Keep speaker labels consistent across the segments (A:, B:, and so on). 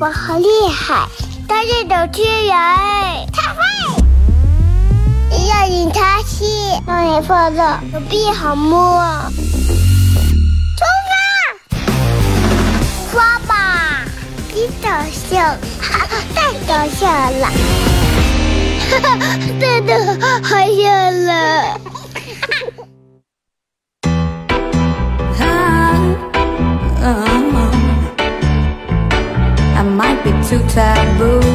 A: 我好厉害，大家都去呀！太坏！要你擦戏，让你放纵，手臂好摸。出发！刷吧！你搞笑，太搞笑了！哈哈，真的好笑了。
B: Too taboo.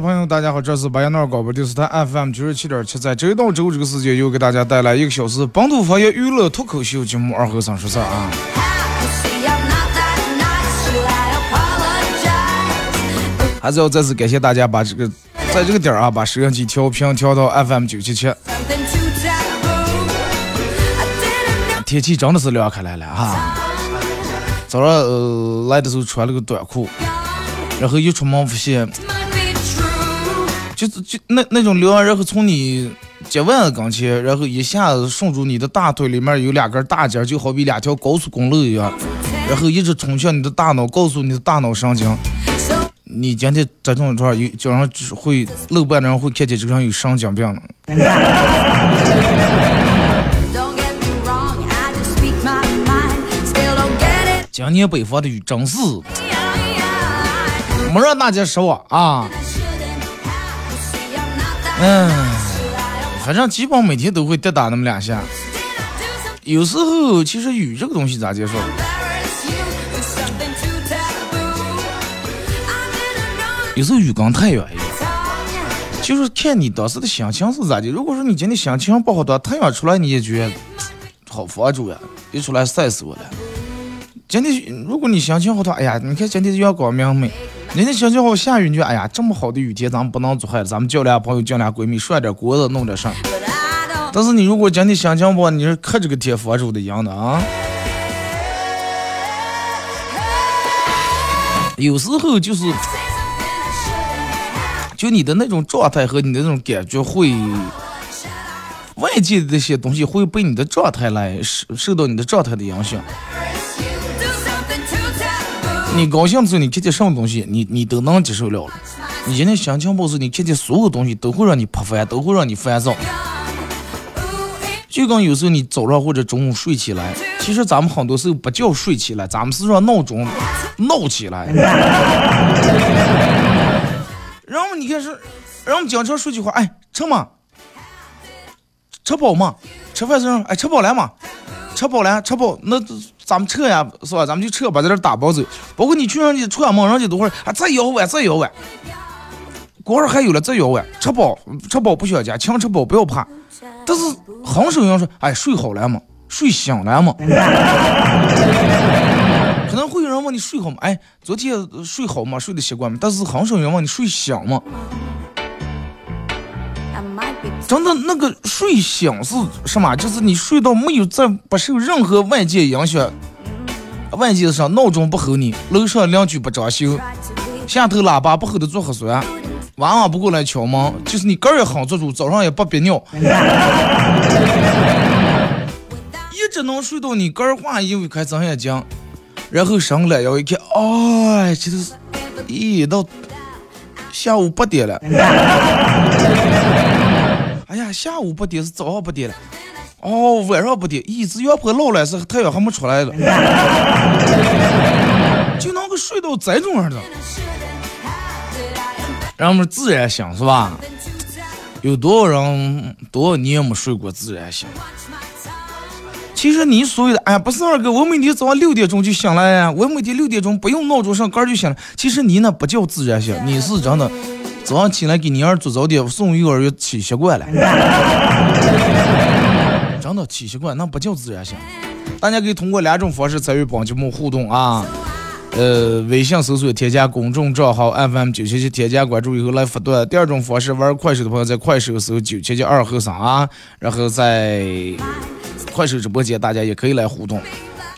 C: 朋友，大家好，这是白羊那广播电视台 FM 九十七点七，在周一到周五这个时间，又给大家带来一个小时本土方言娱乐脱口秀节目《二和尚说事儿》啊。还是要再次感谢大家把这个在这个点儿啊，把收音机调频调到 FM 九七七。天气真的是凉开来了啊！早上呃来的时候穿了个短裤，然后一出门发现就是就那那种凉，然后从你脚腕子跟前，然后一下子顺住你的大腿里面有两根大筋，就好比两条高速公路一样，然后一直冲向你的大脑，告诉你的大脑神经，你今天在这种地方有脚上只会露半的人会看见这个人有神经病了。今年北方的雨真是没让大家失望啊！嗯，反正基本每天都会跌打那么两下。有时候其实雨这个东西咋接受？有时候雨跟太阳一样，就是看你当时的心情是咋的。如果说你今天心情不好的话，太阳出来你也觉得好防住呀，一出来晒死我了。今天如果你心情好的话，哎呀，你看今天阳光明媚。人家心情好，下雨你就哎呀，这么好的雨天，咱们不能做坏了，咱们叫俩朋友，叫俩闺蜜，涮点锅子，弄点事儿。
B: But I don't.
C: 但是你如果今天心情不好，你是看这个天佛住的一样的啊。有时候就是，就你的那种状态和你的那种感觉会，外界的这些东西会被你的状态来受受到你的状态的影响。你高兴的时候，你看见什么东西，你你都能接受了。你今天心情不好时，你看见所有东西都会让你破烦，都会让你烦躁。就跟有时候你早上或者中午睡起来，其实咱们很多时候不叫睡起来，咱们是让闹钟闹起来。然后你看是，然后我们经常说句话，哎，吃嘛，吃饱嘛，吃饭时候，哎，吃饱了嘛，吃饱了，吃饱，那咱们撤呀，是吧？咱们就撤，把这打包走。包括你去人家串门，人家都会啊，再舀碗，再舀碗。过会儿还有了，再舀碗，吃饱，吃饱不想家，强吃饱不要怕。但是很少有人说，哎，睡好了吗？睡醒了吗？可能会有人问你睡好吗？哎，昨天睡好吗？睡的习惯吗？但是很少有人问你睡醒吗？真的那个睡醒是什么？就是你睡到没有在不受任何外界影响，外界上闹钟不吼你，楼上邻居不装修，下头喇叭不吼的做核酸，晚上不过来敲门，就是你个儿也很做主，早上也不憋尿，一直能睡到你个儿换衣服开睁眼睛，然后伸懒腰一看，哎，这都是，咦，到下午八点了。哎呀，下午不点是早上不点了，哦，晚上不点，咦，这阳坡老了是太阳还没出来了，就能够睡到这种样的。让我们自然醒是吧？有多少人多少年没睡过自然醒？其实你所谓的，哎呀，不是二哥，我每天早上六点钟就醒了呀，我每天六点钟不用闹钟上杆就醒了。其实你那不叫自然醒，你是真的早上起来给你儿做早点，送幼儿园起习惯了，真的起习惯，那不叫自然醒。大家可以通过两种方式参与本节目互动啊。呃，微信搜索添加公众账号 FM 九七七，添加关注以后来发段。第二种方式，玩快手的朋友在快手搜九七七二和三啊，然后在快手直播间大家也可以来互动。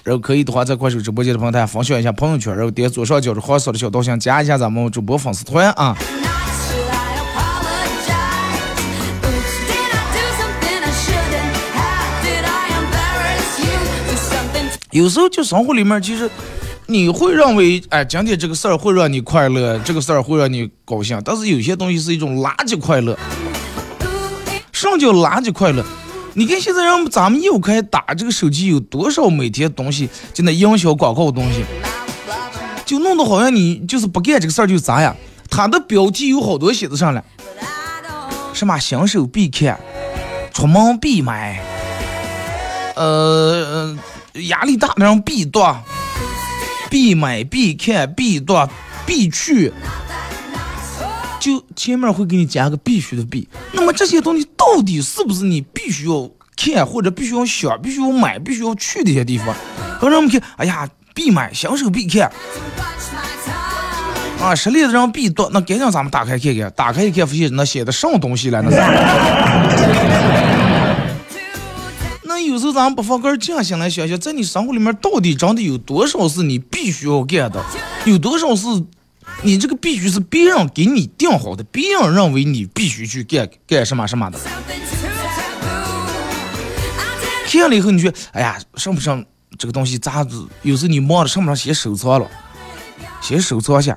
C: 然后可以的话，在快手直播间的朋友大家分享一下朋友圈，然后点左上角的黄色的小桃心，加一下咱们主播粉丝团啊。有时候就生活里面，其实你会认为，哎，今天这个事儿会让你快乐，这个事儿会让你高兴，但是有些东西是一种垃圾快乐。什么叫垃圾快乐？你看现在让咱们又开打这个手机，有多少每天东西就那营销广告东西，就弄得好像你就是不干这个事儿就咋呀。它的标题有好多写的上了，什么新手必看，出门必买，呃，压力大的人必读，必买必看必读必去，就前面会给你加个必须的必。那么这些东西到底是不是你必须要看或者必须要想、必须要买、必须要去的一些地方？让人们看，哎呀，必买，享受必看。啊，实力的人必读，那赶紧咱们打开看看，打开一看，发现那写的什么东西了？那是。有时候咱们不妨个儿静下来想想，在你生活里面到底真的有多少是你必须要干的，有多少是你这个必须是别人给你定好的，别人认为你必须去干干什么什么的。看了以后，你觉，哎呀，上不上这个东西咋子？有时候你忙了上不上先收藏了，先收藏下。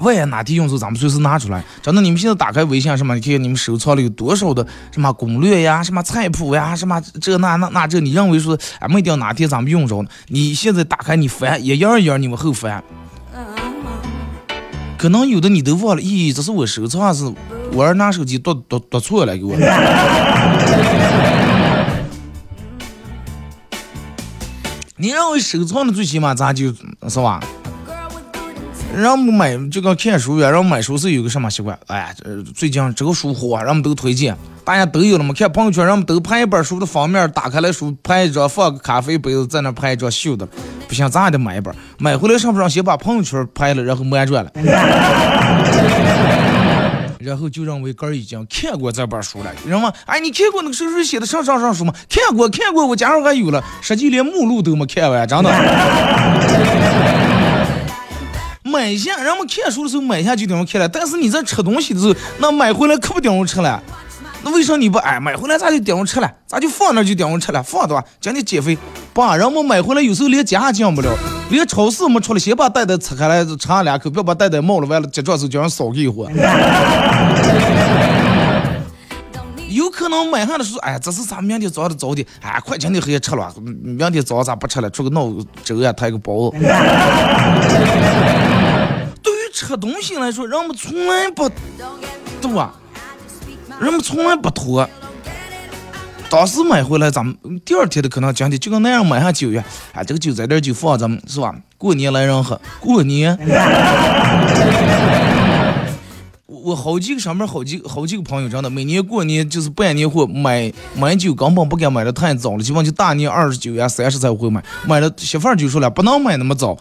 C: 万一哪天用的时候，咱们随时拿出来。真的，你们现在打开微信什么，你看看你们收藏了有多少的什么攻略呀、什么菜谱呀、什么这那那那这，你认为说，俺们一定哪天咱们用着呢？你现在打开你翻，一页一页你往后翻，可能有的你都忘了，咦，这是我收藏是我儿拿手机读读读错了给我。你认为收藏的最起码咱就是吧？
B: Girl with good intentions.
C: 让我们买就跟看书一样，让我们买书是有个什么习惯？哎呀，这最近这个书火，让我们都推荐，大家都有了嘛。看朋友圈，让我们都拍一本书的封面，打开来书拍一张，放个咖啡杯子在那拍一张秀的，不行，咱也得买一本。买回来上不上先把朋友圈拍了，然后满转了，然后就认为哥已经看过这本书了。人们，哎，你看过那个谁谁写的上上上书吗？看过，看过，我家上还有了，实际连目录都没看完，真的。买下，人们看书的时候买下就顶上看了，但是你在吃东西的时候，那买回来可不顶上吃了。那为啥你不哎买回来咋就顶上吃了？咋就放那就顶上吃了？放对吧？讲你减肥，爸，人们买回来有时候连家进不了，连超市没出来，先把袋袋拆开来尝上两口，不要把袋袋冒了，完了结账时候叫人扫给一会儿。
B: Don't need
C: 有可能买上的时候，哎，这是咱明天早上的早点，哎，快今天黑夜吃了，明天早上咋不吃了？出个闹粥呀，抬个包子。吃东西来说，人们从来不
B: don't get me
C: 对吧
B: ？I just speak my
C: 人们从来不拖。当时买回来，咱们第二天的可能讲的就跟那样买上酒一样，啊，这个酒在这儿就放咱们是吧？过年来人喝，过年。我我好几个上面好几个好几个朋友真的，每年过年就是办年货，买买酒根本不敢买的太早了，基本就大年二十九呀、三十才会买，买了媳妇儿就说了，不能买那么早。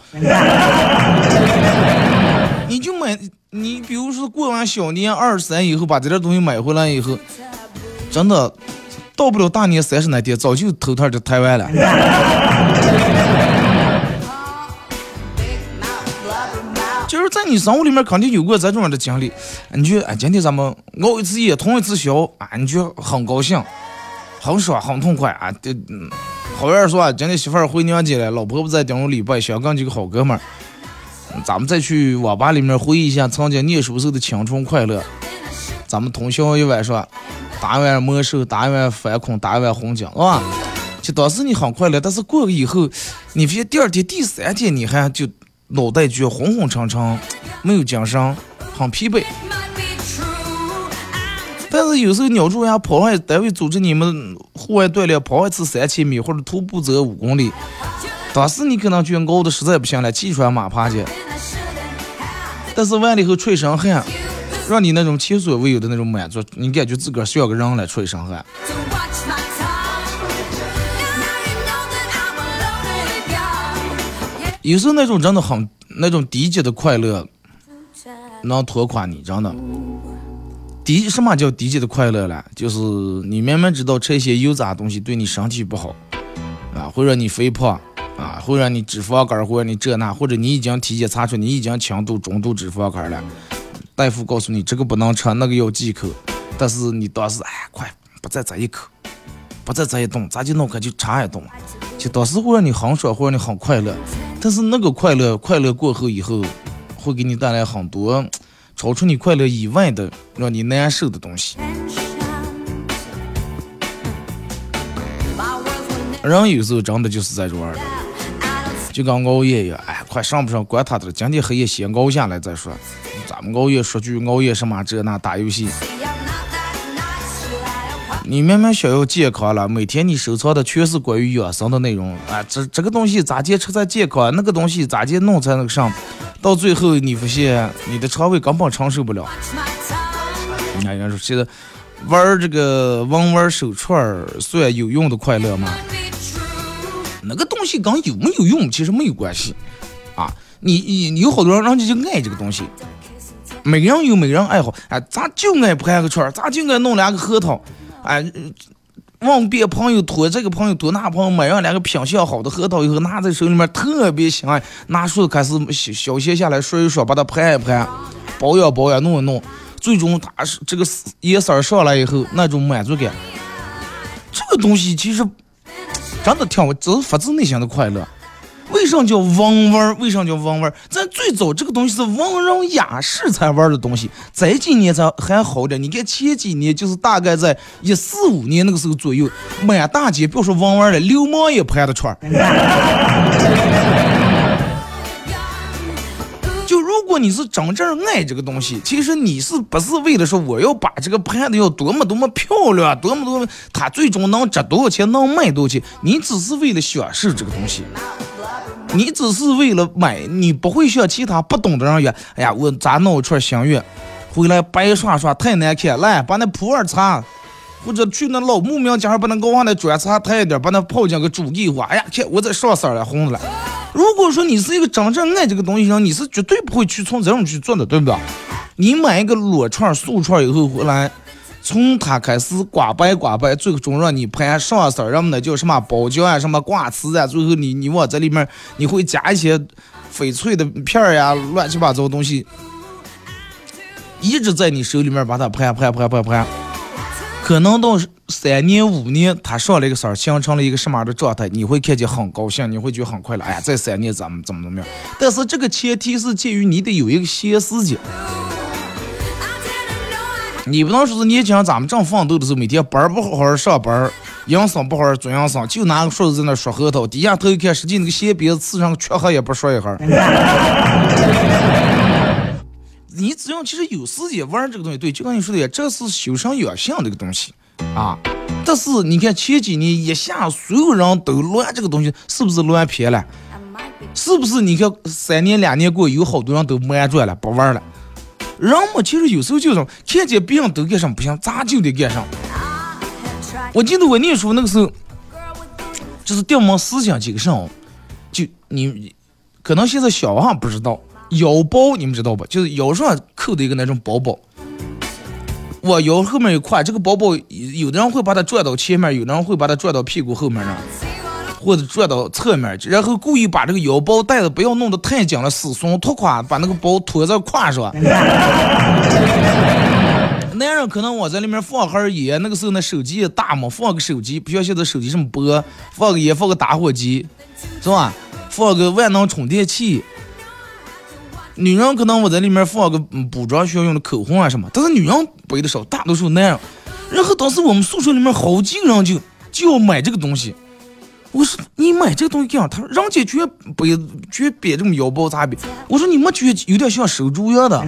C: 你就买，你比如说过完小年二十三以后，把这点东西买回来以后，真的到不了大年三十那天，早就头套就抬完了。就是在你生活里面肯定有过这种样的经历，你就哎，今天咱们熬一次夜，通一次宵啊，你就很高兴，很爽，很痛快啊。这嗯，好样说啊，今天媳妇儿回娘家了，老婆不在顶着礼拜，想跟几个好哥们儿，咱们再去网吧里面回忆一下曾经念书时候的青春快乐。咱们通宵一晚上，打一晚魔兽，打一晚反恐，打一晚红警，是吧？就当时你很快乐，但是过了以后，你发现第二天、第三天你还就脑袋就昏昏沉沉，没有精神，很疲惫。但是有时候鸟住呀，跑上单位组织你们户外锻炼，跑一次三千米或者徒步走五公里，当时你可能觉得熬的实在不行了，气喘马趴去。但是完了以后出一身汗，让你那种前所未有的那种满足，你感觉自个儿像个人了，出一身汗。有时候那种真的很那种低级的快乐能拖垮你，真的。低什么叫低级的快乐呢？就是你明明知道吃一些油炸东西对你身体不好，啊，会让你肥胖，啊，会让你脂肪肝儿，或者你这那，或者你已经体检查出你已经轻度、中度脂肪肝了，大夫告诉你这个不能吃，那个要忌口，但是你当时哎，快不再这一口，不再这一顿，咱就弄开就尝一顿，就当时会让你很爽，会让你很快乐，但是那个快乐，快乐过后以后，会给你带来很多超出你快乐以外的让你难受的东西。人有时候真的就是在这玩儿的，就跟熬夜一样，哎，快上不上管他的了，今天黑夜先熬下来再说。咱们熬夜说句熬夜什么这那打游戏，你明明想要健康了，每天你收藏的全是关于养生的内容，啊，这这个东西咋接吃才健康，那个东西咋接弄才那个上，到最后你发现你的肠胃根本承受不了。你看人家说现在玩这个玩玩手串算有用的快乐吗？那个东西跟有没有用其实没有关系。啊。你你有好多人人家就爱这个东西，每个人有每个人爱好，哎，咱就爱盘个串儿，咱就爱弄两个核桃，哎，往别朋友托这个朋友托那朋友买上两个品相好的核桃以后，拿在手里面特别香，拿出开始小小切下来说一说，把它盘一盘，保养保养，弄一弄，最终它是这个颜色上来以后那种满足感，这个东西其实真的挺，这是发自内心的快乐。为啥叫王味儿？为啥叫文玩？咱最早这个东西是文人雅士才玩的东西，这几年才还好点。你看前几年就是大概在一四五年那个时候左右，满大街别说文玩了，流氓也盘的串你是真正爱这个东西，其实你是不是为了说我要把这个盘的要多么多么漂亮，多么多么，它最终能值多少钱，能卖多少钱？你只是为了享受这个东西。你只是为了买，你不会像其他不懂的人一样，哎呀，我咋弄一串香月，回来白刷刷太难看，来把那普洱茶，或者去那老木苗家上把那熬上的砖茶抬一点，把那泡进个煮给我，哎呀，看我这上色了，红了。如果说你是一个真正爱这个东西的人，你是绝对不会去从这种去做的，对不对？你买一个裸串、素串以后回来。从它开始刮白刮白，最终让你盘上色儿，让那叫什么包浆啊，什么挂瓷啊，最后你你往这里面你会加一些翡翠的片儿呀，乱七八糟东西，一直在你手里面把它盘盘盘盘盘，可能到三年五年，他上了一个色儿，形成了一个什么样的状态，你会看见很高兴，你会觉得很快乐。哎呀，这三年怎么怎么怎么样？但是这个前提是介于你得有一个闲时间。你不能说是年轻人咱们正奋斗的时候，每天班儿不好好上班儿，营生不好好做营生，就拿个梳子在那刷核桃，低下头一看，实际那个鞋鼻子刺上个缺痕也不说一下。你只要其实有时间玩这个东西，对，就跟你说的，这是修身养性这个东西啊。但是你看前几年一下所有人都乱这个东西，是不是乱偏了？是不是？你看三年两年过，有好多人都满转了，不玩了。人嘛，其实有时候就是看见别人都干上，不行，咱就得干上。我记得我念书那个时候，就是掉门思想几个上，就你可能现在小孩不知道，腰包你们知道吧？就是腰上扣的一个那种包包。我腰后面一块，这个包包有的人会把它拽到前面，有的人会把它拽到屁股后面呢。或者拽到侧面，然后故意把这个腰包带的不要弄得太紧了，死松拖垮，把那个包拖在胯上。男人可能往在里面放盒烟，那个时候那手机也大嘛，放个手机，不像现在手机这么薄，放个烟，放个打火机，是吧？放个万能充电器。女人可能我在里面放个嗯补妆需要用的口红啊什么，但是女人背的少，大多数男人。然后当时我们宿舍里面好几个人就就要买这个东西。我说你买这个东西干啥？他说人家觉背觉别这么腰包咋比？我说你没觉有点像手镯样的？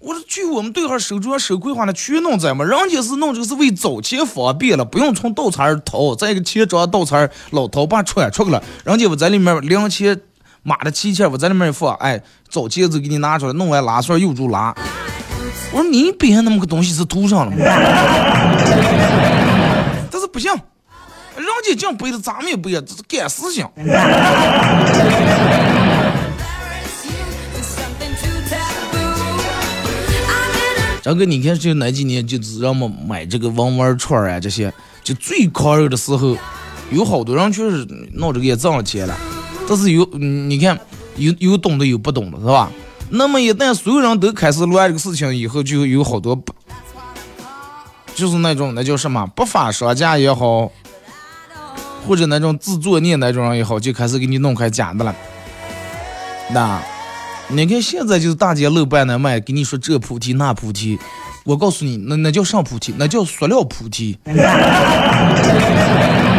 C: 我说据我们对号手镯手绘画的全弄在嘛，人家是弄这个是为早钱方便了，不用从倒插儿掏，再一个钱装倒插儿老掏把穿出去了，人家我在里面零钱码的齐钱，我在里面一放，哎，早钱子给你拿出来，弄完拉串又住拉。我说你别那么个东西是涂上了吗？但是不行，人家净背的，咱们也背呀，这是干
B: 事情。
C: 张哥你看，就那几年就是让我买这个文玩串啊，这些就最狂热的时候，有好多人确实弄这个也挣了钱了，但是有你看有有懂的有不懂的是吧？那么一旦所有人都开始乱这个事情以后，就有好多不，就是那种那叫什么不法商家也好，或者那种自作孽那种人也好，就开始给你弄开假的了。那你看现在就是大街路办的卖，给你说这菩提那菩提，我告诉你，那那叫上菩提，那叫塑料菩提。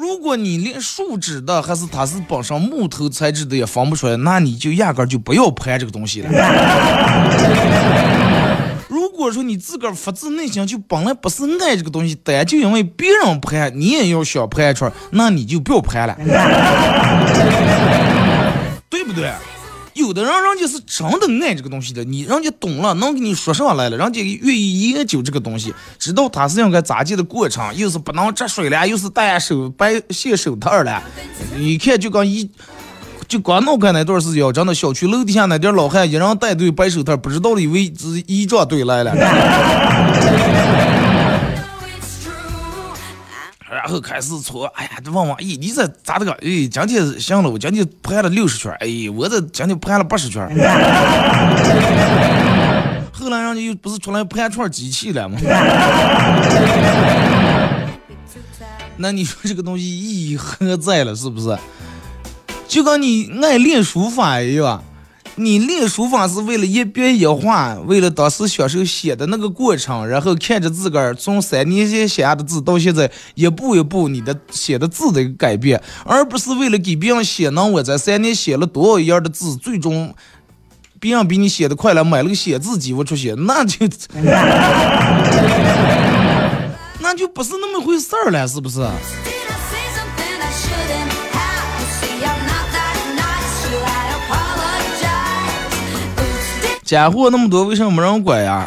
C: 如果你连树脂的还是它是本身木头材质的也分不出来，那你就压根儿就不要拍这个东西了。如果说你自个儿发自内心就本来不是爱这个东西，但就因为别人拍，你也要想拍出来，那你就不要拍了，对不对？有的人人家是真的爱这个东西的，你人家懂了，能给你说上来了，人家愿意研究这个东西，知道它是应该咋接的过程，又是不能沾水了，又是戴手白卸手套了，一看就跟一。就刚弄开那段时间，真的小区楼底下那点老汉一人带队白手套，不知道的以为是仪仗队来了，后开始搓，哎呀，这问问，咦，你这咋的个？哎，今天行了，我今天拍了六十圈，哎，我这今天拍了八十圈。后来人家又不是出来盘串机器了吗？那你说这个东西意义何在了？是不是？就跟你爱练书法一样，你练书法是为了一笔一画，为了当时享受写的那个过程，然后看着自个儿从三年前写下的字到现在一步一步你的写的字的一个改变，而不是为了给别人写能我在三年写了多少页的字，最终别人比你写的快了，买了个写字机我出去，那就 那就不是那么回事儿了，是不是？假货那么多，为什么没人管呀？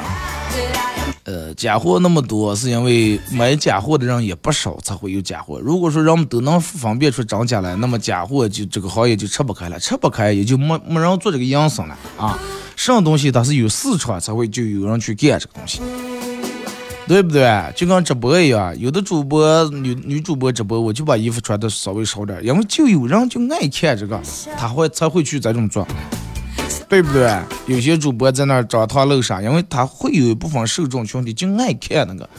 C: 呃，假货那么多，是因为买假货的人也不少，才会有假货。如果说人们都能分辨出真假来，那么假货就这个行业就吃不开了，吃不开也就没没人做这个营生了啊。什么东西它是有市场才会就有人去干这个东西，对不对？就跟直播一样，有的主播女女主播直播，我就把衣服穿的稍微少点，因为就有人就爱看这个，他会才会去这种做。对不对？有些主播在那儿张堂露啥，因为他会有一部分受众群体就爱看那个。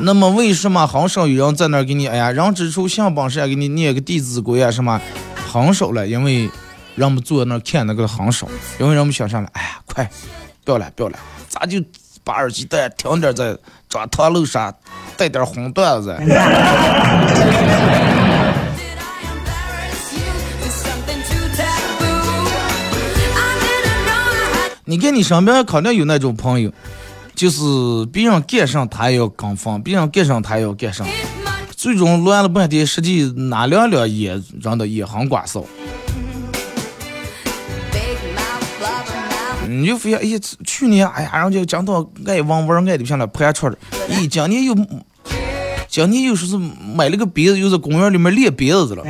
C: 那么为什么很少有人在那儿给你，哎呀，人之初性本善，给你念个《弟子规》啊什么，很少了，因为人们坐那儿看那个很少，因为人们想上来，哎呀，快，不要了，不要了，咱就把耳机戴，听点在张堂露啥，带点红段子。你看你身边肯定有那种朋友，就是别人干上他也要跟风，别人干上他也要干上。最终乱了半天，实际哪两两也让的也很寡少。你就发现，哎，去年哎呀，人家讲到爱玩玩爱的像了盘串儿，咦，今年又今年又说是买了个鼻子，又在公园里面练鼻子去了。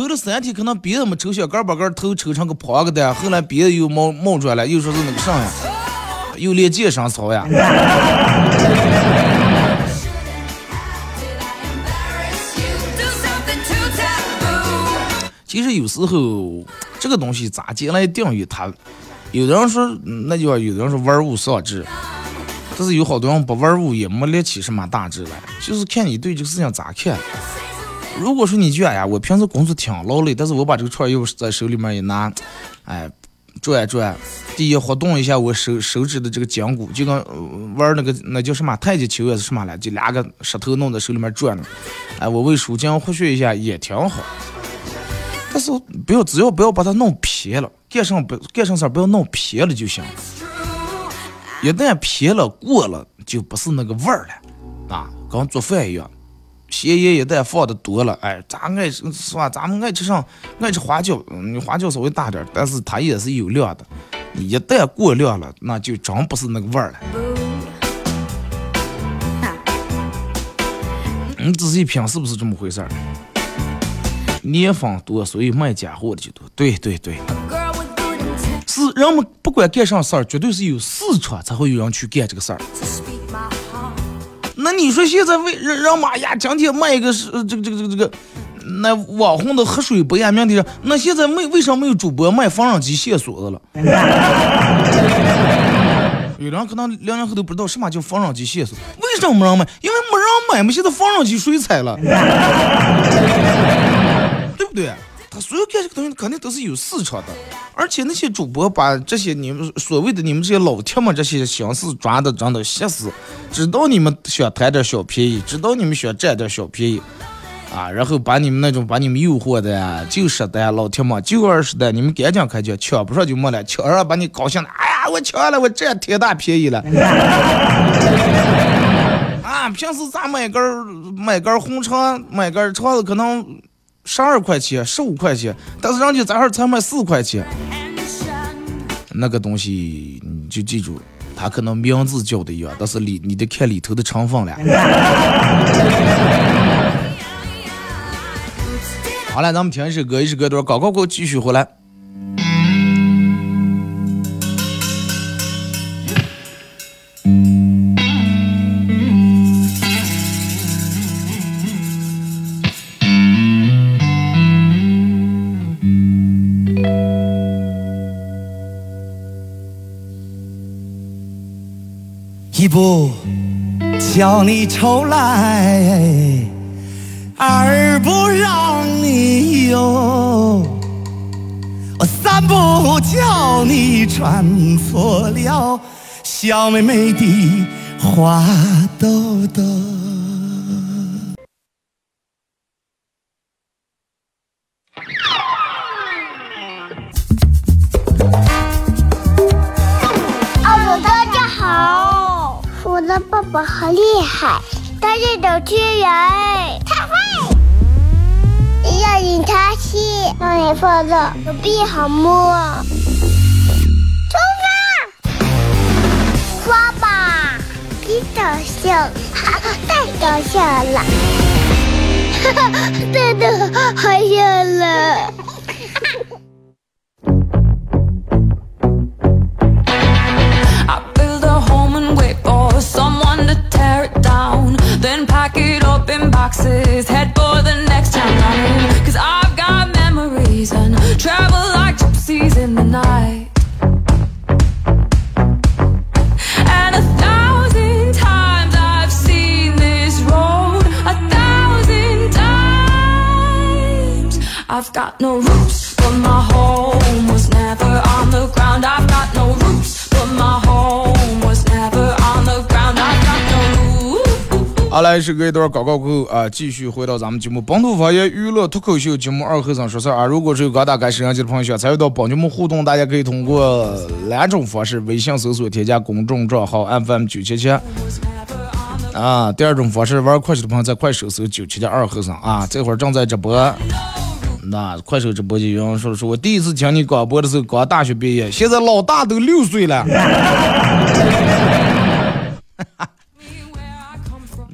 C: 抽了三天，可能鼻子没抽小，根把根头抽成个胖个的，后来鼻子又冒冒出来了，又说是那个啥呀，又练健身操呀。其实有时候这个东西咋进来定义它，有的人说那句话，有的人说玩物丧志，但是有好多人不玩物也没立起什么大志来，就是看你对这个事情咋看。如果说你觉得呀，我平时工作挺劳累，但是我把这个串儿又在手里面一拿，哎，转转，第一活动一下我手手指的这个筋骨，就跟、呃玩那个那叫什么太极球还是什么来，就两个石头弄在手里面转着，哎，我为舒筋活血一下也挺好。但是不要只要不要把它弄偏了，干上不干上事儿不要弄偏了就行。一旦偏了过了，就不是那个味儿了，啊，跟做饭一样，咸盐一旦放的多了，哎，咱爱吃是吧？咱们爱吃上爱吃花椒，嗯，花椒稍微大点，但是它也是有量的。你一旦过量了，那就真不是那个味儿了。你仔细品是不是这么回事儿？年方多，所以卖假货的就多。对对对是人们不管干啥事儿，绝对是有市场才会有人去干这个事儿。那你说现在为让让妈呀，今天卖一个是这个这个这个这个，那网红的喝水杯啊，明天那现在没为啥没有主播卖缝纫机线锁的了？有人可能零零后都不知道什么叫缝纫机线索，为啥没人买？因为没人买嘛，现在缝纫机水彩了？对不对？他所有干这个东西肯定都是有市场的，而且那些主播把这些你们所谓的你们这些老铁们这些心思抓的真的吓死，知道你们想贪点小便宜，知道你们想占点小便宜，啊，然后把你们那种把你们诱惑的呀，就十单老铁们就二十单，你们赶紧开抢，抢不上就没了，抢上把你高兴的，哎呀，我抢了，我占天大便宜了。啊，平时咱买根买根红肠，买根肠子可能十二块钱、十五块钱，但是人家咱这儿才卖四块钱，那个东西你就记住，它可能名字叫的一样，但是里你得看里头的成分了。好了，咱们听一首歌，一首歌段广告过后继续回来。
D: 一不叫你愁来，二不让你忧，三不叫你穿错了小妹妹的花兜兜。
A: 爸爸好厉害，他是主持人，他会。要引他戏，让你放乐，手臂好摸。出发，刷吧，别搞笑，哈哈，太搞笑了，哈 哈，真的好笑了。
B: his head
C: 来，是隔一段广告过后啊，继续回到咱们节目本土方言娱乐脱口秀节目二和尚说事儿啊。如果是有刚打开摄像机的朋友想参与到本节目互动，大家可以通过两种方式：微信搜索添加公众账号 FM 九七七啊；第二种方式，玩快手的朋友在快手搜九七七二和尚啊。这会儿正在直播。那快手直播间有人说说，我第一次听你广播的时候刚大学毕业，现在老大都六岁了。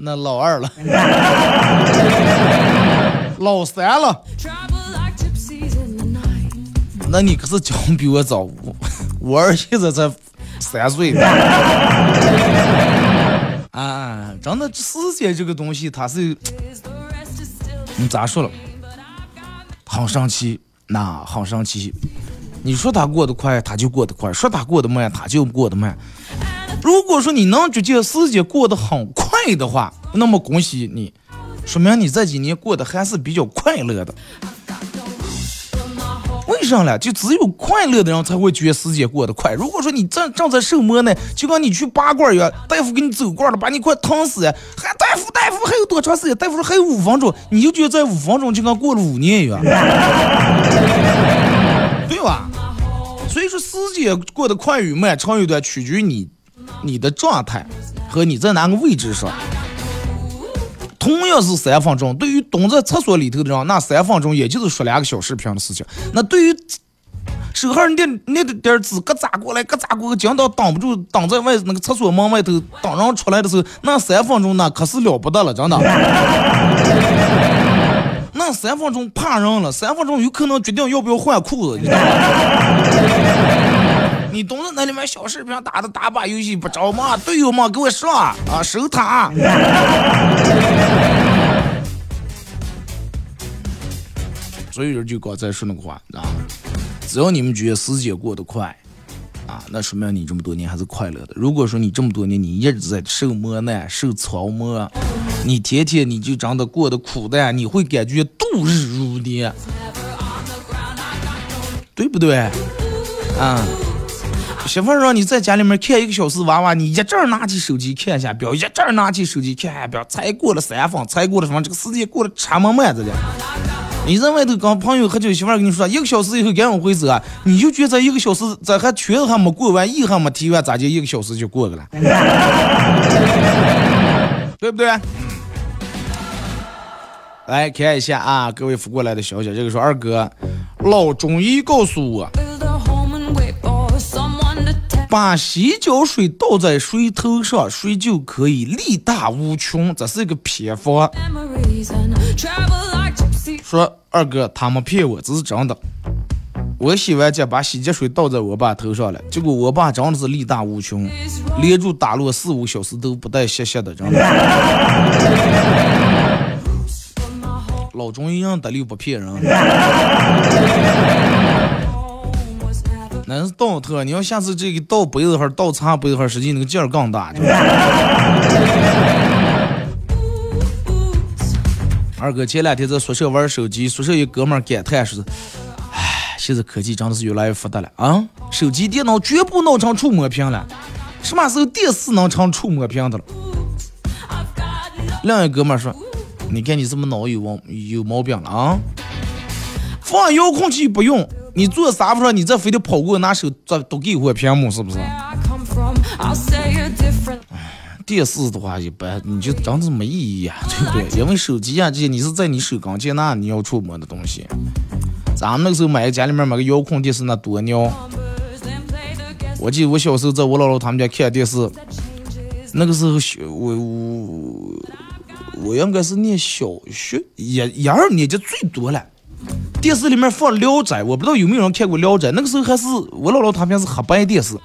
C: 那老二了，老三了，那你可是讲比我早，我儿现在才三岁。啊，真的，时间这个东西，它是你咋说了？好神奇，那好神奇。你说他过得快，他就过得快；说他过得慢，他就过得慢。如果说你能觉得时间过得很快的话，那么恭喜你，说明你这几年过得还是比较快乐的。为啥呢？就只有快乐的人才会觉得时间过得快。如果说你正正在受磨呢，就跟你去拔罐一样，大夫给你走罐了，把你快疼死呀！还大夫大夫还有多长时间？大夫说还有五分钟，你就觉得在五分钟就跟过了五年一样，对吧？所以说时间过得快与慢、长与短，取决于你你的状态和你在哪个位置上。同样是三分钟，对于蹲在厕所里头的人，那三分钟也就是说两个小视频的事情。那对于手上那那点儿纸，咯咋过来，咯咋过来，讲到挡不住，挡在外那个厕所门外头，挡人出来的时候，那三分钟那可是了不得了，真的。那三分钟怕人了，三分钟有可能决定要不要换裤子，你知道吗？你懂得那里面小视频打的打把游戏不着吗？队友们给我上啊！守塔。所以人就刚才说那个话啊，只要你们觉得时间过得快，啊，那说明你这么多年还是快乐的。如果说你这么多年你一直在受磨难、受操磨，你天天你就真的过得苦的，你会感觉度日如年，对不对？啊，媳妇儿让你在家里面看一个小时娃娃，你一阵拿起手机看一下表，一阵拿起手机看一下表，才过了三分，才过了什么？这个时间过得这么慢着呢。你在外头跟朋友喝酒，媳妇儿跟你说一个小时以后赶紧回走啊，你就觉得一个小时咋还圈子还没过完，意还没提完，咋就一个小时就过去了？对不对？来看一下啊，各位发过来的消息，这个说二哥，老中医告诉我，把洗脚水倒在水头上，水就可以力大无穷，这是一个偏方。说二哥，他们骗我，这是真的。我洗完脚把洗脚水倒在我爸头上了，结果我爸真的是力大无穷，连住打落四五小时都不带歇歇的，真的。老中医让得力不骗人。那是倒特，你要下次这个倒杯子哈，倒茶杯子哈，实际那个劲儿更大。二哥前两天在宿舍玩手机，宿舍一哥们感叹说：“哎，现在科技真的是越来越发达了啊！手机、电脑全部弄成触摸屏了，什么时候电视能成触摸屏的了？”另一哥们说：“你看你这么脑有毛有毛病了啊？放遥控器不用，你坐沙发上，你这非得跑过拿手这都给我屏幕是不是？”电视的话一般，你就真的没意义啊，对不对？因为手机啊这些，你是在你手刚接那你要触摸的东西。咱们那个时候买家里面买个遥控电视那多牛。我记得我小时候在我姥姥他们家看电视，那个时候小我我我应该是念小学一一二年级最多了。电视里面放《聊斋》，我不知道有没有人看过《聊斋》，那个时候还是我姥姥他们是黑白电视。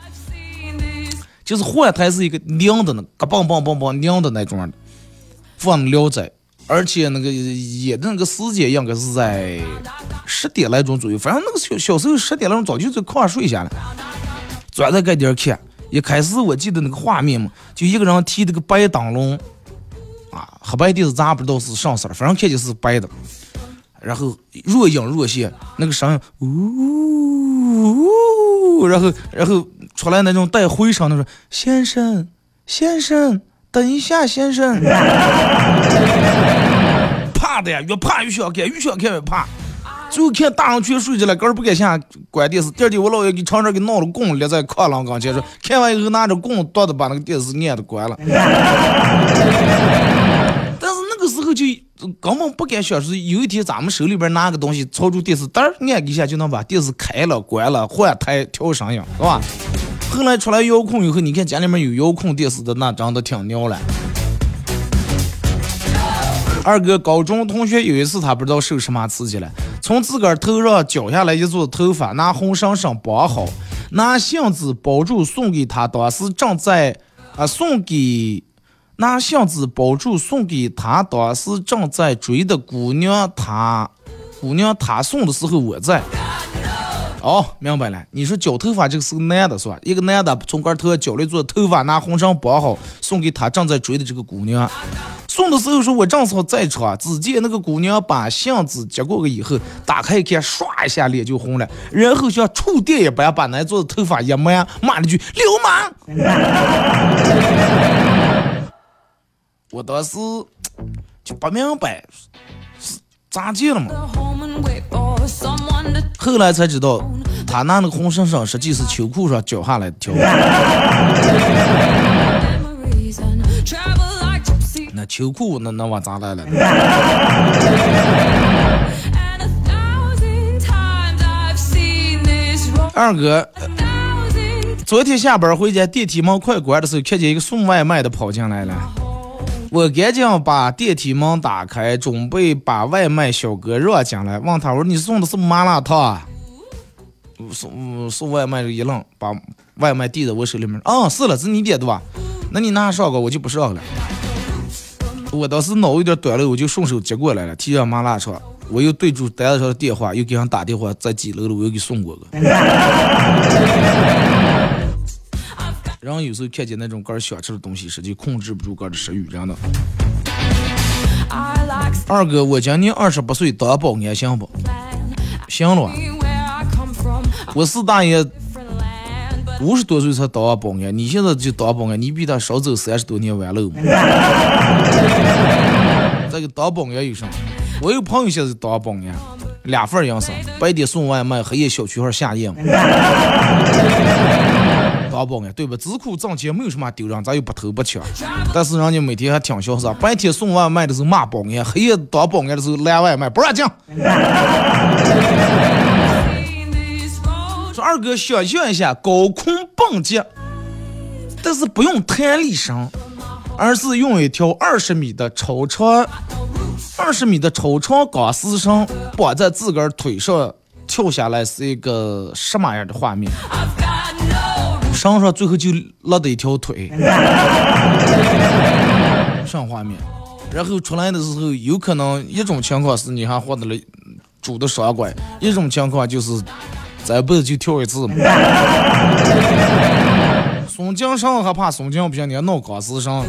C: 就是换台是一个亮的那个棒棒棒棒亮的那种的，放聊斋，而且那个演的那个时间应该是在十点来钟左右，反正那个小小时候十点来钟早就在炕上睡下了，钻在盖顶看。一开始我记得那个画面嘛，就一个人提那个白灯笼，啊，黑白电视咱不知道是上色，反正看见是白的，然后若隐若现，那个声音呜，然后然后。出来那种带回声的说：“先生，先生，等一下，先生。” 怕的呀，越怕越想看，越想看越怕。最后看大人去睡着了，根儿不敢下关电视。第二天我姥爷给厂长给闹了棍，立在炕栏跟前说：“看完以后拿着棍剁的把那个电视按的关了。” 但是那个时候就根本不敢想是，有一天咱们手里边拿个东西操住电视，噔按一下就能把电视开了、关了、换台、调声音，是吧？后来出来遥控以后，你看家里面有遥控电视的，那真的挺牛了。二哥高中同学有一次，他不知道受什么刺激了，从自个儿头上绞下来一撮头发，拿红绳绳绑好，拿杏子包住送给他当时正在啊送给拿杏子包住送给他当时正在追的姑娘，他姑娘他送的时候我在。哦，明白了。你说绞头发这个是个男的，是吧？一个男的从个头绞了一撮头发，拿红绳绑好，送给他正在追的这个姑娘。送的时候说，我正好在场。只见那个姑娘把箱子接过去以后，打开一看，唰一下脸就红了，然后像触电一般把那撮头发一抹，骂了句“流氓”。我当时就不明白是咋地了嘛。后来才知道，他拿那个红绳绳实际是秋裤上绞下来的条。那秋裤那那往咋来了？二哥，昨天下班回家，电梯门快关的时候，看见一个送外卖的跑进来了。我赶紧把电梯门打开，准备把外卖小哥让进来，问他我说你送的是麻辣烫啊？送送外卖的一愣，把外卖递在我手里面。啊，是了，是你点的吧？那你拿上个，我就不上了。我当时脑有点短了，我就顺手接过来了，提上麻辣烫。我又对住单子上的电话，又给人打电话，在几楼了，我又给送过个。人有时候看见那种个儿想吃的东西，实际控制不住个儿的食欲，真的。二哥，我今年二十八岁，当保安行不？行了，我四大爷五十多岁才当保安，你现在就当保安，你比他少走三十多年弯路嘛？这个当保安有什么？我有朋友现在当保安，两份儿营生，白天送外卖，黑夜小区号下夜嘛。当保安对吧？只苦挣钱，没有什么丢人，咱又不偷不抢。但是人家每天还挺潇洒，白天送外卖的时候骂保安，黑夜当保安的时候拦外卖，不让进。说二哥，想象一下高空蹦极，但是不用弹力绳，而是用一条二十米的超长、二十米的超长钢丝绳绑在自个儿腿上跳下来，是一个什么样的画面？绳上最后就落的一条腿，上画面。然后出来的时候，有可能一种情况是你还获得了主的双拐，一种情况就是这辈子就跳一次嘛。松江上还怕松江不行，你还闹钢丝上。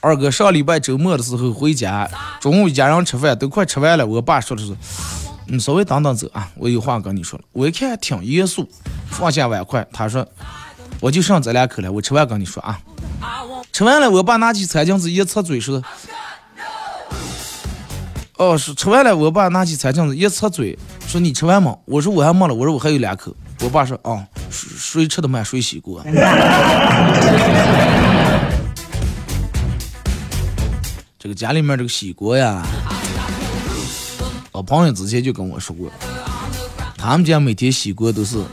C: 二哥上礼拜周末的时候回家，中午一家人吃饭都快吃完了，我爸说的是。你稍微等等走啊，我有话跟你说了。我一看挺严肃，放下碗筷，他说：“我就剩这两口了，我吃完跟你说啊。”吃完了，我爸拿起餐巾纸一擦嘴说：“哦，是吃完了。”我爸拿起餐巾纸一擦嘴说：“你吃完吗？”我说：“我还没了。”我说：“我还有两口。”我爸说：“哦，谁吃的慢谁洗锅。” 这个家里面这个洗锅呀。我朋友之前就跟我说过，他们家每天洗锅都是，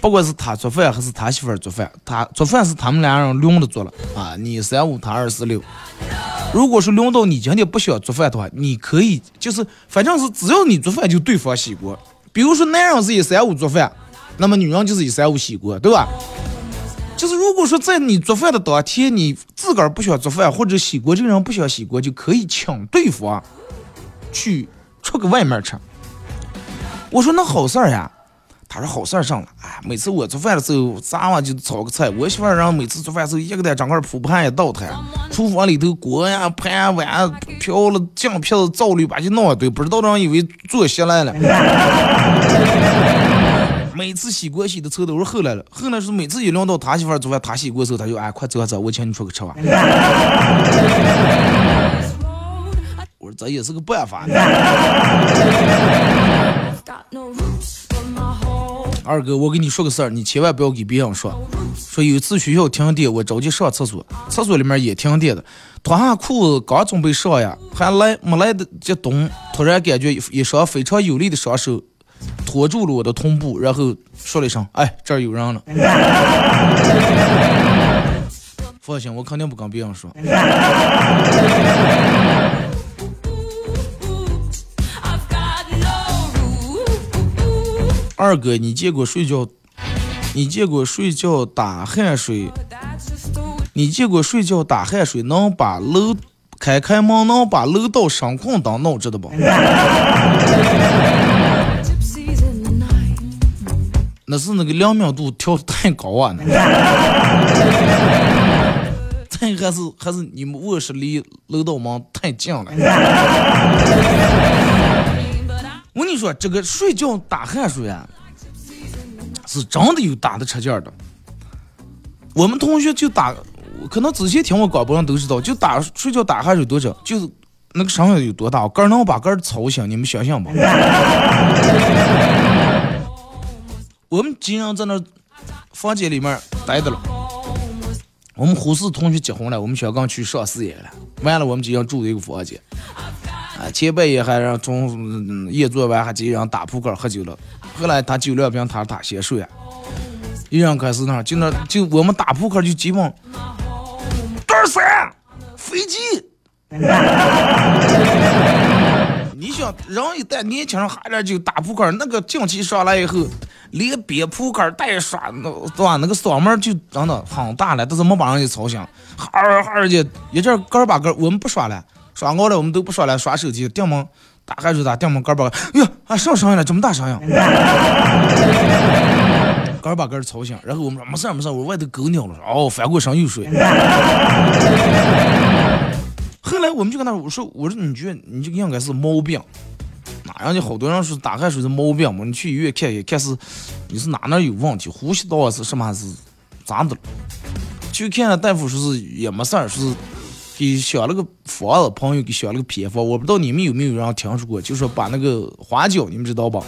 C: 不管是他做饭还是他媳妇儿做饭，他做饭是他们俩人轮着做了啊，你三五他二四六。如果是轮到你今天不想做饭的话，你可以就是反正是只要你做饭就对方洗锅。比如说男人是一三五做饭，那么女人就是一三五洗锅，对吧？就是如果说在你做饭的当天，你自个儿不想做饭或者洗锅这个人不想洗锅，就可以请对方去。出个外面吃，我说那好事儿呀，他说好事儿上了，哎，每次我做饭的时候，咱们就炒个菜，我媳妇儿让每次做饭的时候一个在整个铺盘一倒台，厨房里头锅呀、盘碗、瓢了、酱瓢子、灶滤把就弄一堆，不知道让以为做下来了。每次洗锅洗的臭都是后来了，后来是每次一轮到他媳妇儿做饭，他洗锅的时候，他就哎快走走，我请你出去吃吧。这也是个办法。二哥，我跟你说个事儿，你千万不要给别人说。说有一次学校停电，我着急上厕所，厕所里面也停电了，脱下裤子刚准备上呀，还来没来得及动，突然感觉一双非常有力的双手托住了我的臀部，然后说了一声：“哎，这儿有人了。”放心，我肯定不跟别人说。二哥，你见过睡觉？你见过睡觉打汗水？你见过睡觉打汗水能把楼开开门能把楼道声控灯弄着的不？那是那个灵敏度调的太高啊！再还是还是你们卧室离楼道门太近了。我跟你说，这个睡觉打汗水啊，是真的有打的出劲的。我们同学就打，可能之前听我广播上都知道，就打睡觉打鼾有多少，就是那个声音有多大，杆能把杆吵醒，你们想想吧。我们经常在那房间里面待着了。我们呼市同学结婚了，我们小刚去上事业了，完了我们经常住一个房间。啊，前半夜还让中嗯夜做完还几人打扑克喝酒了，后来他酒量比他他先睡啊，一人开始那就那就我们打扑克就基本多少三飞机。你想，人一旦年轻人喝点酒打扑克，那个劲气上来以后，连边扑克带耍，那对吧？那个嗓门就真的很大了，但是没把人给吵醒，哈儿哈儿的，一阵儿把个我们不耍了，耍熬了我们都不耍了，耍手机，电门打开就打，电门杆把，哎呀，啊上声音了，这么大声音，杆把个吵醒，然后我们说没事儿没事儿，我外头狗尿了，哦，翻过身又睡。后来我们就跟他说：“我说，我说，你觉得你这个应该是毛病，哪样就好多人说打开说是毛病嘛？你去医院看一看，是你是哪哪有问题，呼吸道是什么是咋的？去看大夫说是也没事儿，说是给选了个房子，朋友给选了个偏方，我不知道你们有没有人听说过，就说把那个花椒，你们知道吧？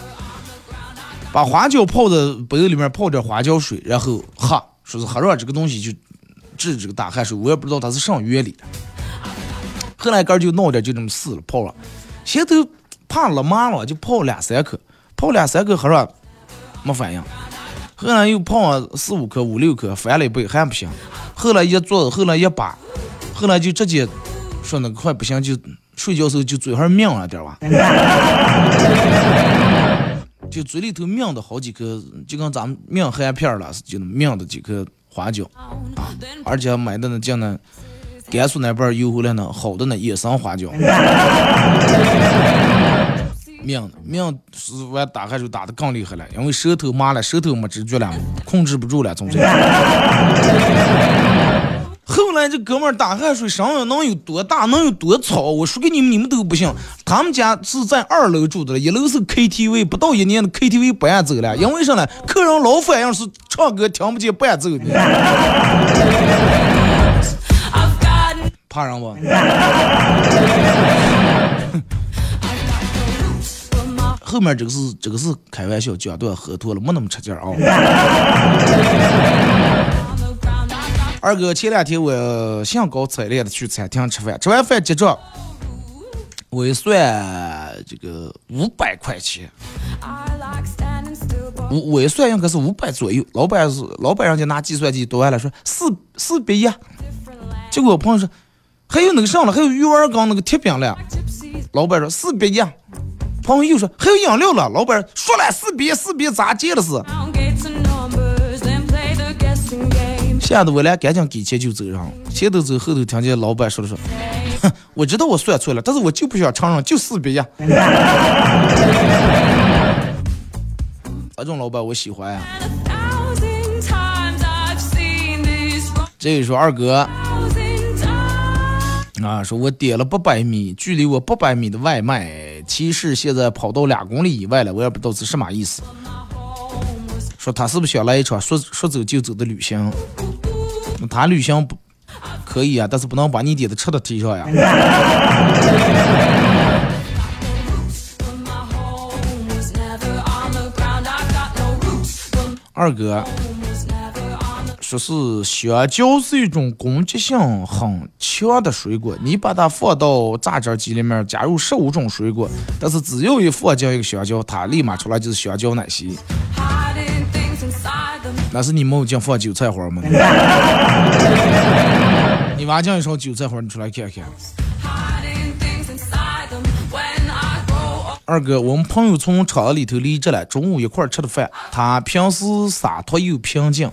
C: 把花椒泡在杯子里面泡点花椒水，然后喝，说是喝上这个东西就治这个大汗水，我也不知道它是什么原理的。”后来哥就闹点，就这么试了泡了，现在都怕了麻了，就泡两三颗，泡两三颗喝上没反应，后来又泡四五颗、五六颗，翻了一倍还不行，后来一做，后来一把，后来就直接说那个快不行，就睡觉时候就嘴上抿了点吧，就嘴里头抿的好几颗，就跟咱们抿含片了，就抿的几颗花椒啊，而且买的那叫那。甘肃那边邮回来呢，好的呢，野生花椒。命命是完打开就打的更厉害了，因为舌头麻了，舌头没知觉了，控制不住了，总之。这哥们儿打汗水声音能有多大，能有多吵？我说给你们，你们都不信。他们家是在二楼住的，一楼是 KTV，不到一年的 KTV 不按走了，因为啥呢？客人老反映是唱歌听不见伴奏的。怕人不？后面这个是这个是开玩笑讲段，喝多了没那么吃劲儿啊。二哥，前两天我兴高采烈的去餐厅吃饭，吃完饭结账，我一算这个五百块钱，我我一算应该是五百左右。老板是老板，人家拿计算机读完了，说四四百一。结果我朋友说。还有那个啥了，还有鱼丸缸那个铁饼了。老板说四百一，朋友又说还有饮料了。老板说了四百四百咋结的是？吓得我俩赶紧给钱就走上，前头走后头听见老板说了说，哼，我知道我算错了，但是我就不想承认，就四百一。这种老板我喜欢呀。这个说二哥。啊，说我点了八百米，距离我八百米的外卖，骑士现在跑到两公里以外了，我也不知道是什么意思。说他是不是想来一场说说走就走的旅行？他旅行不可以啊，但是不能把你点的吃的提上呀。二哥。说是香蕉是一种攻击性很强的水果，你把它放到榨汁机里面，加入十五种水果，但是只要一放进一个香蕉，它立马出来就是香蕉奶昔。那是你没有进放韭菜花吗？你挖进一勺韭菜花，你出来看看。二哥，我们朋友从厂子里头离职了，中午一块吃的饭，他平时洒脱又平静。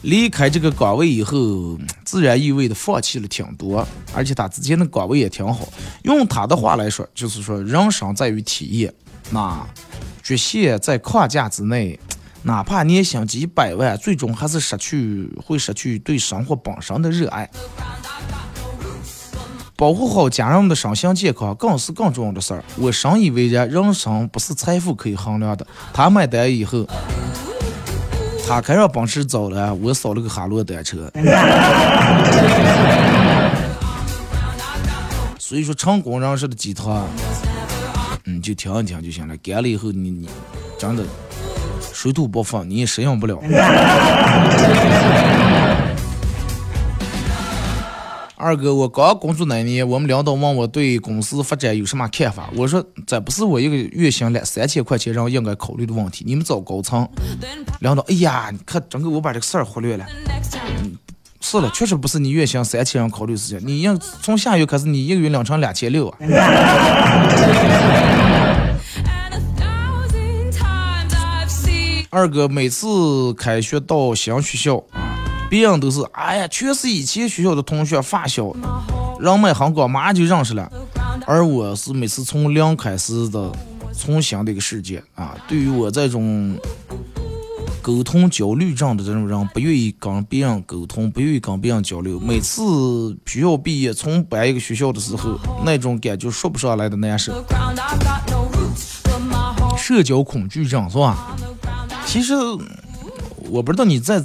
C: 离开这个岗位以后，自然意味的放弃了挺多，而且他之前的岗位也挺好。用他的话来说，就是说人生在于体验，那局限在框架之内，哪怕年薪几百万，最终还是失去会失去对生活本身的热爱。保护好家人们的身心健康，更是更重要的事儿。我深以为然，人生不是财富可以衡量的。他买单以后。他开上奔驰走了，我扫了个哈罗单车。所以说，成功人士的鸡汤，嗯，就听一听就行了。干了以后，你你真的水土不服，你也适应不了。二哥，我刚工作那年，我们领导问我对公司发展有什么看法，我说这不是我一个月薪两三千块钱人应该考虑的问题，你们找高层。领导，哎呀，你看整个我把这个事儿忽略了。是了，确实不是你月薪三千人考虑事情，你要从下月开始，你一个月两成两千六啊。二哥每次开学到新学校啊，别人都是哎呀，全是以前学校的同学发小，人脉很广，马上就认识了。而我是每次从零开始的，从新的一个世界啊。对于我这种沟通焦虑症的这种人，不愿意跟别人沟通，不愿意跟别人交流。每次学校毕业，从搬一个学校的时候，那种感觉说不上来的难受。社交恐惧症是吧？其实我不知道你在，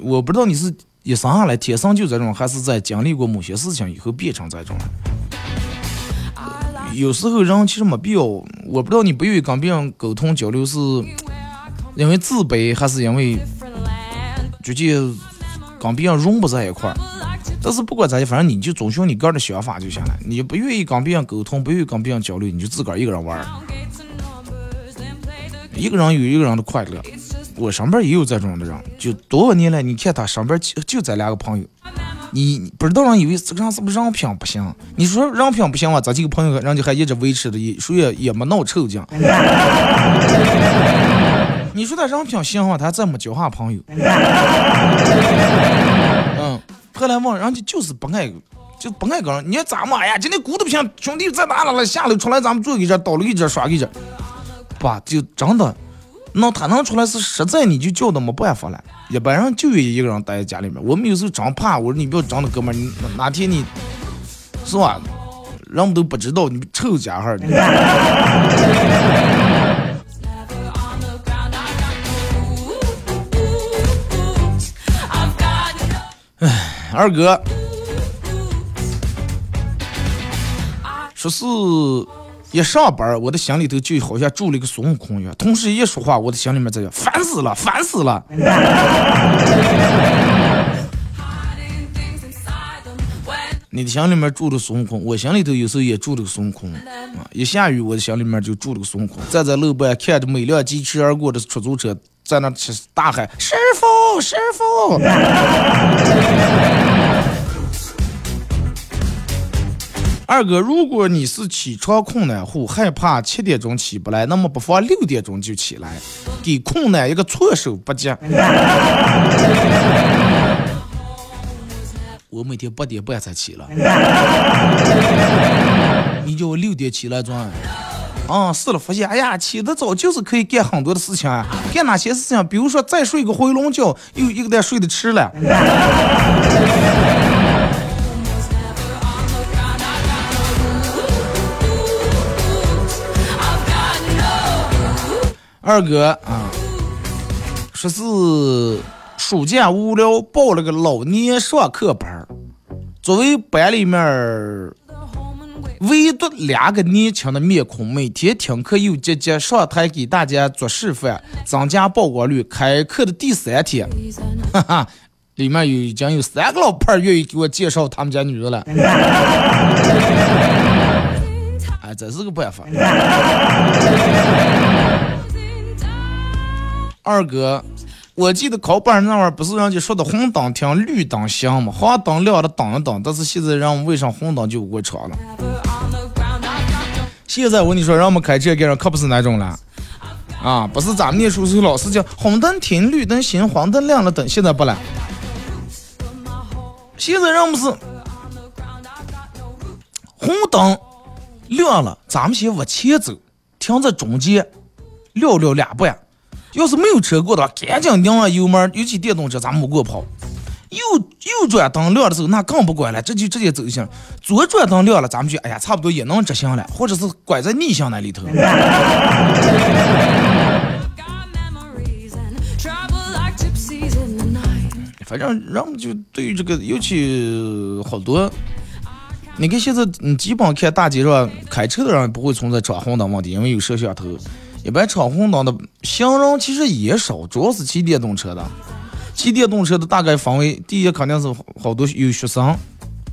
C: 我不知道你是一生下来天生就这种，还是在经历过某些事情以后变成这种人。有时候人其实没必要，我不知道你不愿意跟别人沟通交流是因为自卑，还是因为毕竟跟别人融不在一块儿。但是不管咋地，反正你就遵循你个人的想法就行了。你不愿意跟别人沟通，不愿意跟别人交流，你就自个儿一个人玩儿。一个人有一个人的快乐。我身边也有这种的人，就多少年来，你看他身边就就咱两个朋友，你你不知道人以为这个人是不是人品不行？你说人品不行吧，咱几个朋友人家还一直维持的，也谁也也没闹臭劲。你说他人品行啊，他再没交下朋友。嗯，后来问人家就是不爱，就不爱跟人。你看咱们，哎呀，今天鼓捣不行，兄弟在哪了了？下楼出来，咱们坐一阵，倒了一阵，耍一阵。吧，就真的，那他能出来是实在，你就叫他没办法了。一般人就愿意一个人待在家里面。我们有时候真怕，我说你不要真的哥们儿，你哪天你是吧？人们都不知道你臭家伙儿。
B: on the ground. I got no roots. I've got no
C: 二哥说是一上班，我的心里头就好像住了一个孙悟空一样。同事一说话，我的心里面在想烦死了，烦死了。你的心里面住着孙悟空，我心里头有时候也住着个孙悟空啊。一下雨，我的心里面就住了个孙悟空，站在路边看着每辆疾驰而过的出租车，在那吃大喊：“师傅，师傅！”二哥，如果你是起床困难户，害怕七点钟起不来，那么不妨六点钟就起来，给困难一个措手不及。我每天八点半才起了，你叫我六点起来装？啊，是了，发现哎呀，起得早就是可以干很多的事情啊，干哪些事情？比如说再睡个回笼觉，又一个蛋睡得迟了。二哥啊，说是暑假无聊报了个老年上课班儿作为班里面儿唯独两个年轻的面孔，每天听课又积极，上台给大家做示范，增加曝光率。开课的第三天，哈哈，里面有已经有三个老伴儿愿意给我介绍他们家女儿了。哎，这是个办法。二哥，我记得考班那会儿不是人家说的红灯停，绿灯行吗？黄灯亮了等一等，但是现在让我们为啥红灯就不会闯了？现在我跟你说，让我们开车给人可不是那种了，啊，不是咱们念书时候老师讲红灯停，绿灯行，黄灯亮了等，现在不了。现在让我们是红灯亮了，咱们先往前走，停在中间，撂撂两半。要是没有车过的话，赶紧拧上油门，尤其电动车，咱们不给我跑。右右转灯亮的时候，那更不管了，这就直接走就行。左转灯亮了，咱们就哎呀，差不多也能直行了，或者是拐在逆向那里头。反正人们就对于这个，尤其好多，你看现在你基本看大街上开车的人不会存在闯红灯问题，因为有摄像头。一般闯红灯的行人其实也少，主要是骑电动车的。骑电动车的大概分为，第一肯定是好多有学生，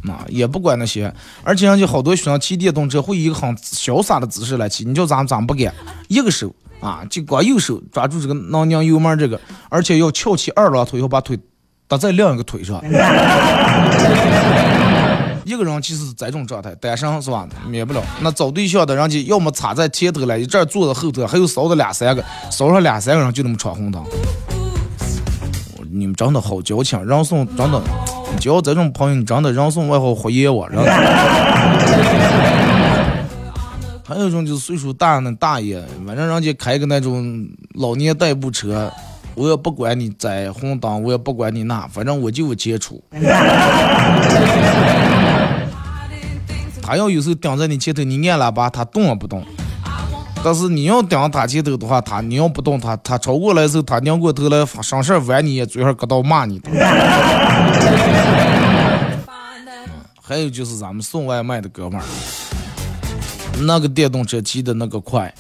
C: 啊，也不管那些，而且人家好多学生骑电动车会以一个很潇洒的姿势来骑，你叫咱咱不敢，一个手啊，就光右手抓住这个囊拧油门这个，而且要翘起二郎腿，要把腿搭在另一个腿上。一个人其实是这种状态，单身是吧？免不了。那找对象的人家要么插在前头来，一这坐在后头，还有少的两三个，少上两三个人就那么闯红灯。你们真的好矫情，人送真的，交这种朋友，你真的人送外号火焰我。还有一种就是岁数大的大爷，反正人家开个那种老年代步车，我也不管你在红灯，我也不管你那，反正我就有接触。他要有时候顶在你前头，你按喇叭，他动也不动；但是你要顶他前头的话，他你要不动，他他超过来的时候，他拧过头来，上事剜你，嘴上搁到骂你。还有就是咱们送外卖的哥们儿，那个电动车骑的那个快，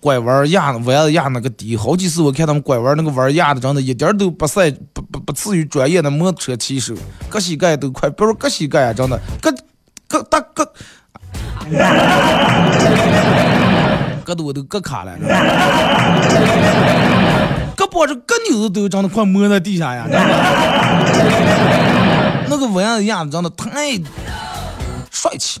C: 拐弯压弯子压那个低，好几次我看他们拐弯那个弯压的，真的一点都不赛不不不次于专业的摩托车骑手，各膝盖都快，别说各膝盖啊，真的各。割大割，割的我都割卡了，割脖子割扭子都长得快摸在地下呀！那个弯子压的真的太帅气。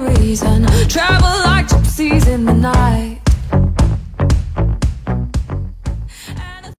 C: reason. Travel like gypsies in the night.